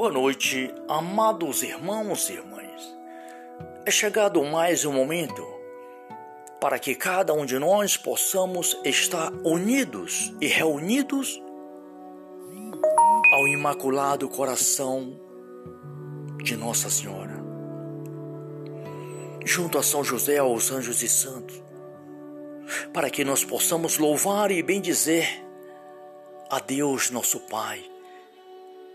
Boa noite, amados irmãos e irmãs. É chegado mais um momento para que cada um de nós possamos estar unidos e reunidos ao Imaculado Coração de Nossa Senhora, junto a São José, aos anjos e santos, para que nós possamos louvar e bendizer a Deus, nosso Pai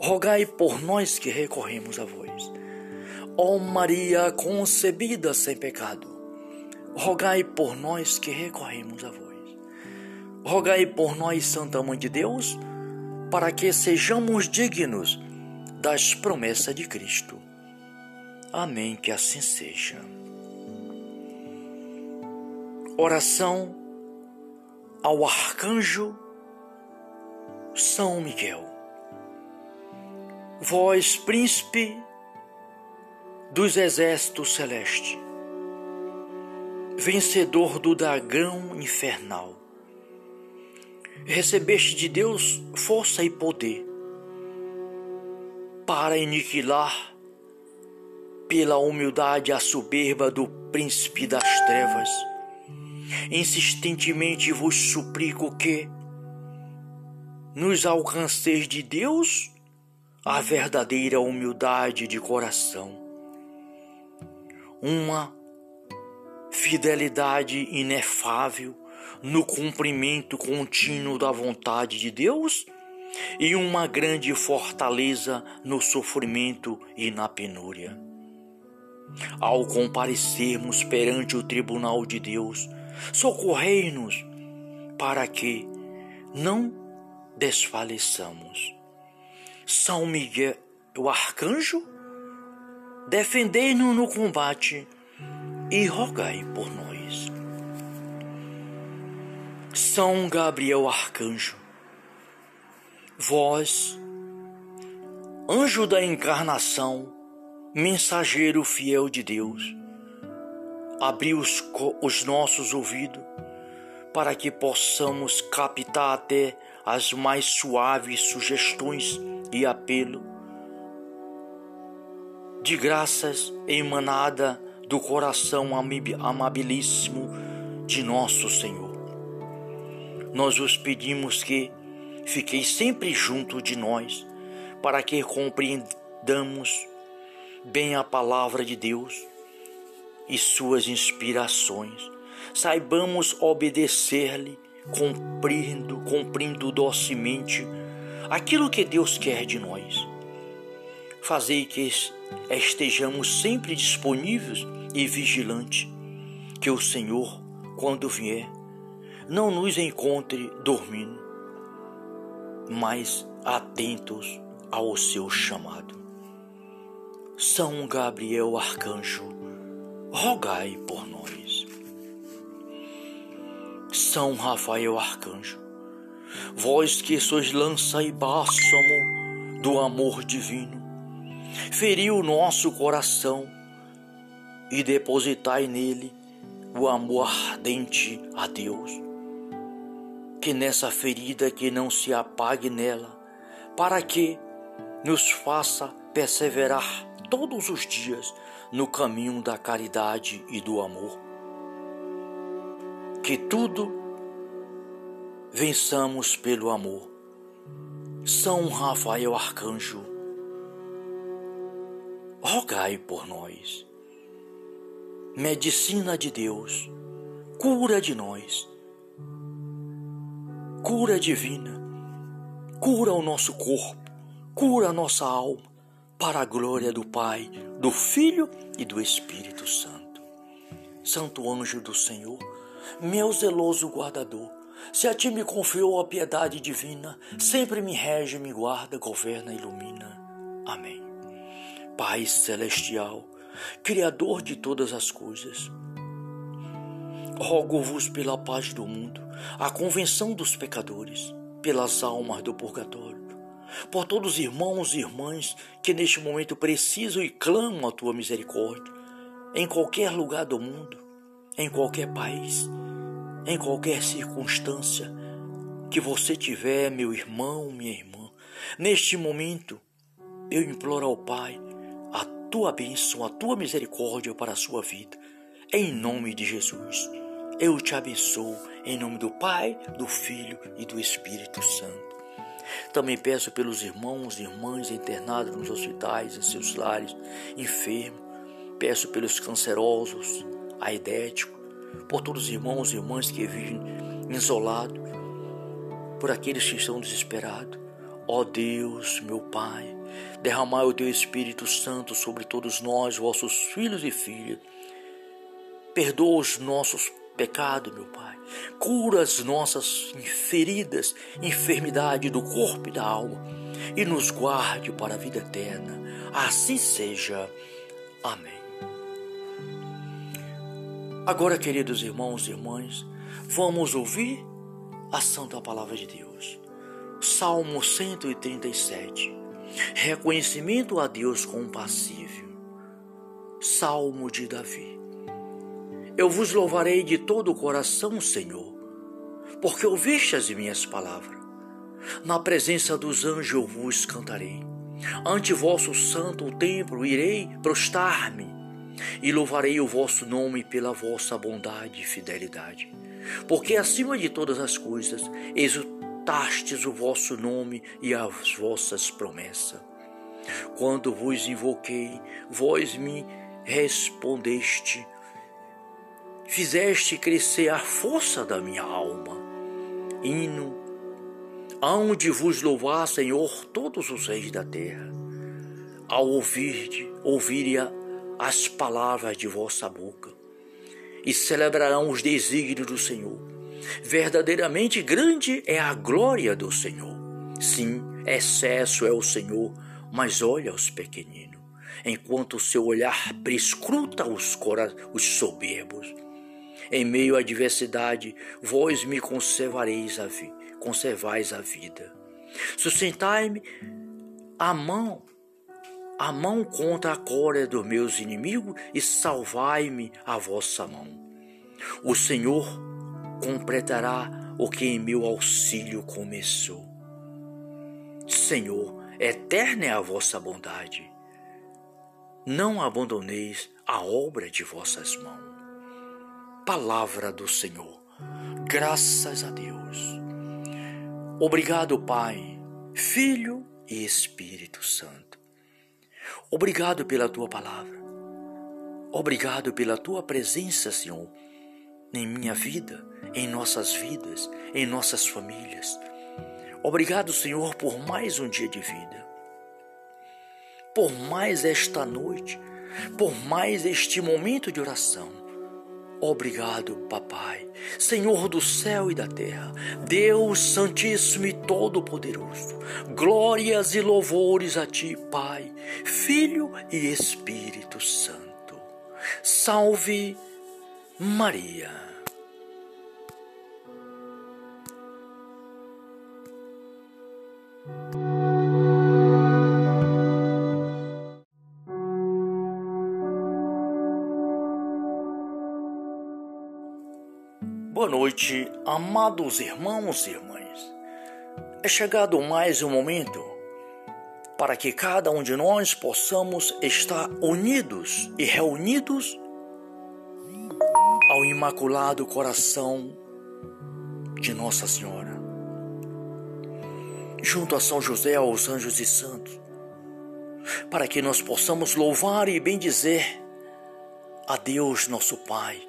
rogai por nós que recorremos a vós. Ó Maria concebida sem pecado, rogai por nós que recorremos a vós. Rogai por nós, Santa Mãe de Deus, para que sejamos dignos das promessas de Cristo. Amém, que assim seja. Oração ao Arcanjo São Miguel vós, príncipe dos exércitos celestes, vencedor do dragão infernal, recebeste de Deus força e poder para aniquilar pela humildade a soberba do príncipe das trevas. Insistentemente vos suplico que nos alcanceis de Deus a verdadeira humildade de coração, uma fidelidade inefável no cumprimento contínuo da vontade de Deus e uma grande fortaleza no sofrimento e na penúria. Ao comparecermos perante o tribunal de Deus, socorrei-nos para que não desfaleçamos. São Miguel, o arcanjo, defendei-nos no combate e rogai por nós. São Gabriel Arcanjo, vós, anjo da encarnação, mensageiro fiel de Deus, abri os, os nossos ouvidos para que possamos captar até as mais suaves sugestões e apelo de graças emanada do coração amabilíssimo de nosso Senhor. Nós os pedimos que fiquei sempre junto de nós, para que compreendamos bem a palavra de Deus e suas inspirações, saibamos obedecer-lhe, cumprindo, cumprindo docemente aquilo que Deus quer de nós. Fazei que estejamos sempre disponíveis e vigilantes, que o Senhor, quando vier, não nos encontre dormindo, mas atentos ao seu chamado. São Gabriel Arcanjo, rogai por nós. São Rafael Arcanjo, vós que sois lança e bálsamo do amor divino, feri o nosso coração e depositai nele o amor ardente a Deus. Que nessa ferida que não se apague nela, para que nos faça perseverar todos os dias no caminho da caridade e do amor. Que tudo vençamos pelo amor. São Rafael Arcanjo, rogai por nós. Medicina de Deus, cura de nós, cura divina, cura o nosso corpo, cura a nossa alma, para a glória do Pai, do Filho e do Espírito Santo. Santo anjo do Senhor, meu zeloso guardador, se a ti me confiou a piedade divina, sempre me rege, me guarda, governa, ilumina. Amém. Pai celestial, Criador de todas as coisas, rogo-vos pela paz do mundo, a convenção dos pecadores, pelas almas do purgatório, por todos os irmãos e irmãs que neste momento precisam e clamam a tua misericórdia, em qualquer lugar do mundo, em qualquer país, em qualquer circunstância que você tiver, meu irmão, minha irmã, neste momento, eu imploro ao Pai a tua bênção, a tua misericórdia para a sua vida, em nome de Jesus. Eu te abençoo em nome do Pai, do Filho e do Espírito Santo. Também peço pelos irmãos e irmãs internados nos hospitais, em seus lares, enfermos. Peço pelos cancerosos, aidéticos, por todos os irmãos e irmãs que vivem isolados, por aqueles que estão desesperados. Ó Deus, meu Pai, derramai o teu Espírito Santo sobre todos nós, vossos filhos e filhas. Perdoa os nossos pecado, meu Pai. Cura as nossas feridas, enfermidade do corpo e da alma e nos guarde para a vida eterna. Assim seja. Amém. Agora, queridos irmãos e irmãs, vamos ouvir a Santa Palavra de Deus. Salmo 137. Reconhecimento a Deus compassível. Salmo de Davi. Eu vos louvarei de todo o coração, Senhor, porque ouviste as minhas palavras. Na presença dos anjos eu vos cantarei. Ante vosso santo templo irei prostrar-me e louvarei o vosso nome pela vossa bondade e fidelidade. Porque acima de todas as coisas exultastes o vosso nome e as vossas promessas. Quando vos invoquei, vós me respondeste fizeste crescer a força da minha alma. Hino, aonde vos louvar, Senhor, todos os reis da terra, ao ouvir, ouvirem as palavras de vossa boca, e celebrarão os desígnios do Senhor. Verdadeiramente grande é a glória do Senhor. Sim, excesso é o Senhor, mas olha os pequeninos, enquanto o seu olhar prescruta os, os soberbos em meio à adversidade, vós me conservareis a vida, conservais a vida. Sustentai-me a mão, a mão contra a cólera dos meus inimigos e salvai-me a vossa mão. O Senhor completará o que em meu auxílio começou. Senhor, eterna é a vossa bondade. Não abandoneis a obra de vossas mãos palavra do Senhor. Graças a Deus. Obrigado, Pai, Filho e Espírito Santo. Obrigado pela tua palavra. Obrigado pela tua presença, Senhor, em minha vida, em nossas vidas, em nossas famílias. Obrigado, Senhor, por mais um dia de vida. Por mais esta noite, por mais este momento de oração Obrigado, Papai, Senhor do céu e da terra, Deus Santíssimo e Todo-Poderoso. Glórias e louvores a Ti, Pai, Filho e Espírito Santo. Salve Maria. Boa noite, amados irmãos e irmãs. É chegado mais um momento para que cada um de nós possamos estar unidos e reunidos ao Imaculado Coração de Nossa Senhora, junto a São José, aos anjos e santos, para que nós possamos louvar e bendizer a Deus, nosso Pai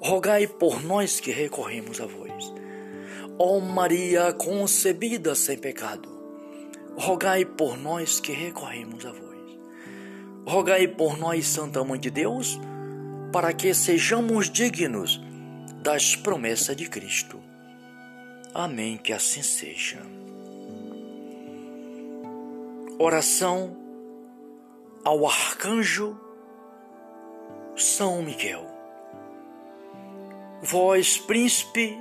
rogai por nós que recorremos a vós. Ó Maria concebida sem pecado, rogai por nós que recorremos a vós. Rogai por nós, Santa Mãe de Deus, para que sejamos dignos das promessas de Cristo. Amém, que assim seja. Oração ao Arcanjo São Miguel. Vós, príncipe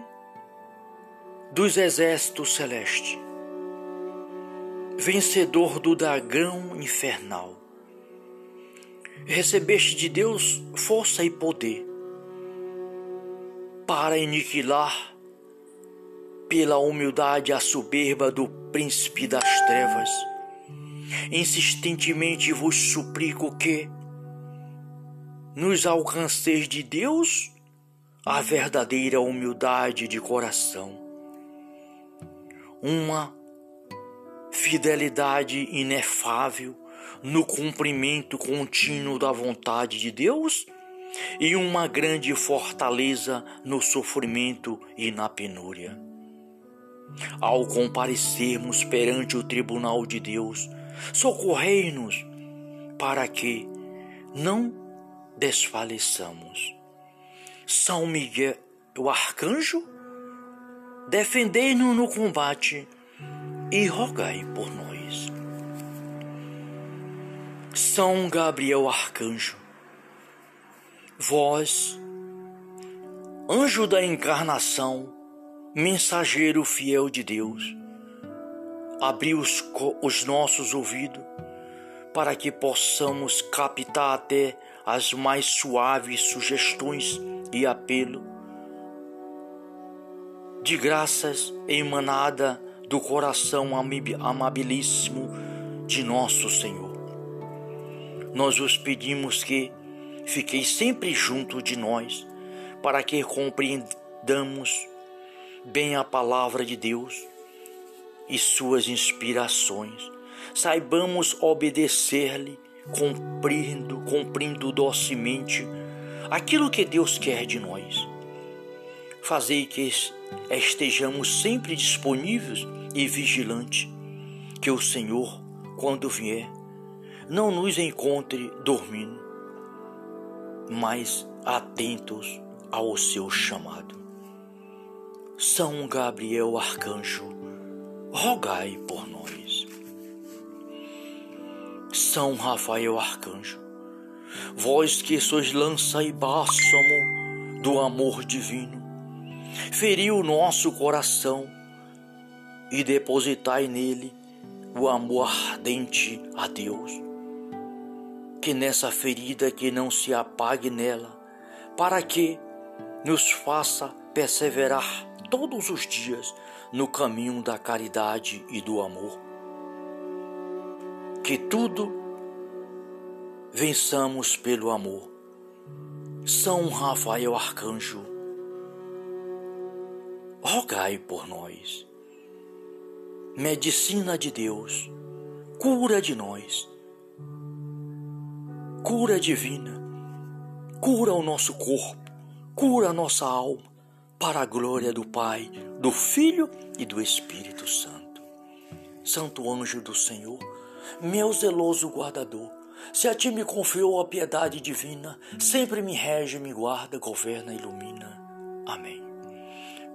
dos exércitos celestes, vencedor do dragão infernal, recebeste de Deus força e poder para aniquilar pela humildade a soberba do príncipe das trevas. Insistentemente vos suplico que nos alcanceis de Deus a verdadeira humildade de coração, uma fidelidade inefável no cumprimento contínuo da vontade de Deus e uma grande fortaleza no sofrimento e na penúria. Ao comparecermos perante o tribunal de Deus, socorrei-nos para que não desfaleçamos. São Miguel, o arcanjo, defendei-nos no combate e rogai por nós. São Gabriel Arcanjo, vós, anjo da encarnação, mensageiro fiel de Deus, abri os, os nossos ouvidos para que possamos captar até as mais suaves sugestões e apelo de graças emanada do coração amabilíssimo de nosso Senhor. Nós vos pedimos que fiquei sempre junto de nós, para que compreendamos bem a palavra de Deus e suas inspirações. Saibamos obedecer-lhe, cumprindo, cumprindo docemente aquilo que Deus quer de nós. Fazei que estejamos sempre disponíveis e vigilantes, que o Senhor, quando vier, não nos encontre dormindo, mas atentos ao seu chamado. São Gabriel Arcanjo, rogai por nós. São Rafael Arcanjo, vós que sois lança e bálsamo do amor divino, feriu o nosso coração e depositai nele o amor ardente a Deus que nessa ferida que não se apague nela, para que nos faça perseverar todos os dias no caminho da caridade e do amor. Que tudo vençamos pelo amor. São Rafael Arcanjo, rogai por nós. Medicina de Deus, cura de nós cura divina, cura o nosso corpo, cura a nossa alma, para a glória do Pai, do Filho e do Espírito Santo. Santo anjo do Senhor, meu zeloso guardador, se a ti me confiou a piedade divina, sempre me rege, me guarda, governa ilumina. Amém.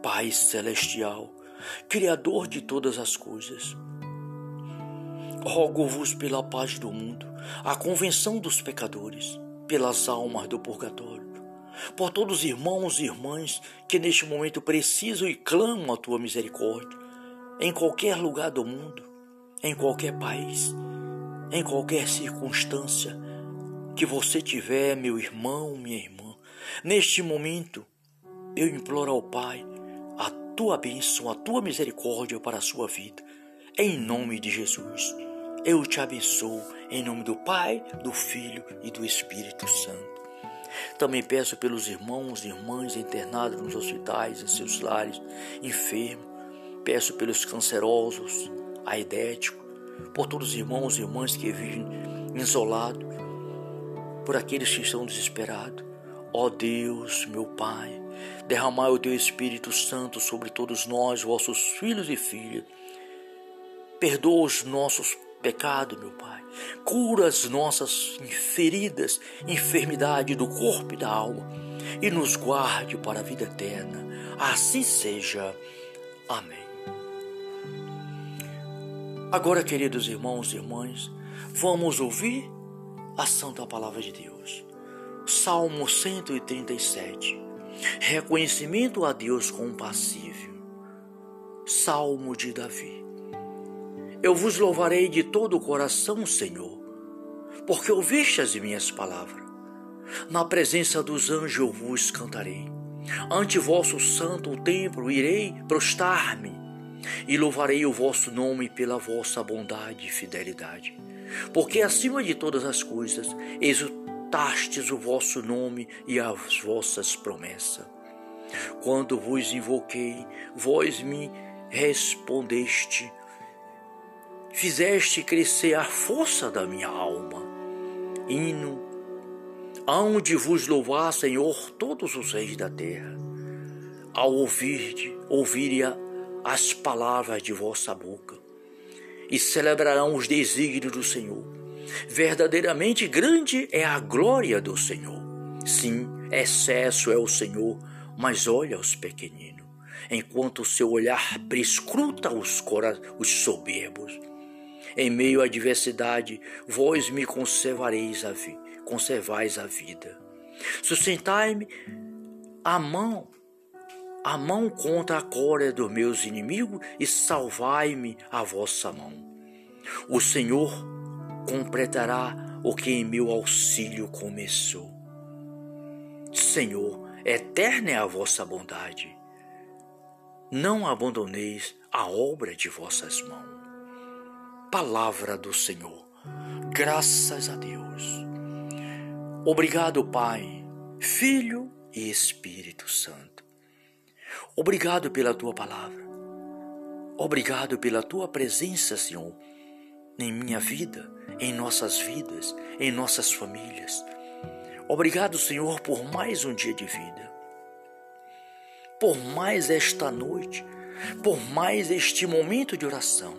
Pai celestial, Criador de todas as coisas, rogo-vos pela paz do mundo, a convenção dos pecadores, pelas almas do purgatório, por todos os irmãos e irmãs que neste momento precisam e clamam a tua misericórdia, em qualquer lugar do mundo, em qualquer país, em qualquer circunstância que você tiver, meu irmão, minha irmã, neste momento, eu imploro ao Pai a tua bênção, a tua misericórdia para a sua vida, em nome de Jesus. Eu te abençoo em nome do Pai, do Filho e do Espírito Santo. Também peço pelos irmãos e irmãs internados nos hospitais, em seus lares, enfermos. Peço pelos cancerosos, aidéticos, por todos os irmãos e irmãs que vivem isolados, por aqueles que estão desesperados. Ó Deus, meu Pai, derramai o teu Espírito Santo sobre todos nós, vossos filhos e filhas. Perdoa os nossos pecados, meu Pai. Cura as nossas feridas, enfermidade do corpo e da alma e nos guarde para a vida eterna. Assim seja. Amém. Agora, queridos irmãos e irmãs, vamos ouvir a Santa Palavra de Deus. Salmo 137. Reconhecimento a Deus compassível. Salmo de Davi. Eu vos louvarei de todo o coração, Senhor, porque ouviste as minhas palavras. Na presença dos anjos eu vos cantarei. Ante vosso santo templo irei prostrar-me e louvarei o vosso nome pela vossa bondade e fidelidade. Porque acima de todas as coisas exultastes o vosso nome e as vossas promessas. Quando vos invoquei, vós me respondeste, fizeste crescer a força da minha alma. Hino Hão de vos louvar, Senhor, todos os reis da terra, ao ouvir, ouvirem as palavras de vossa boca, e celebrarão os desígnios do Senhor. Verdadeiramente grande é a glória do Senhor. Sim, excesso é o Senhor, mas olha os pequeninos, enquanto o seu olhar prescruta os, os soberbos. Em meio à adversidade, vós me conservareis a vida conservais a vida. Sustentai-me a mão, a mão contra a cólera dos meus inimigos e salvai-me a vossa mão. O Senhor completará o que em meu auxílio começou. Senhor, eterna é a vossa bondade. Não abandoneis a obra de vossas mãos. Palavra do Senhor. Graças a Deus. Obrigado, Pai, Filho e Espírito Santo. Obrigado pela tua palavra. Obrigado pela tua presença, Senhor, em minha vida, em nossas vidas, em nossas famílias. Obrigado, Senhor, por mais um dia de vida. Por mais esta noite, por mais este momento de oração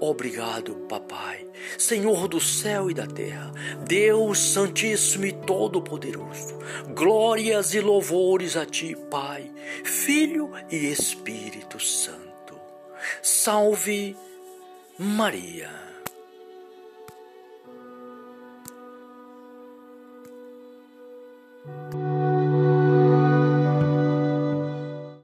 Obrigado, Papai, Senhor do céu e da terra, Deus Santíssimo e Todo-Poderoso. Glórias e louvores a Ti, Pai, Filho e Espírito Santo. Salve Maria. thank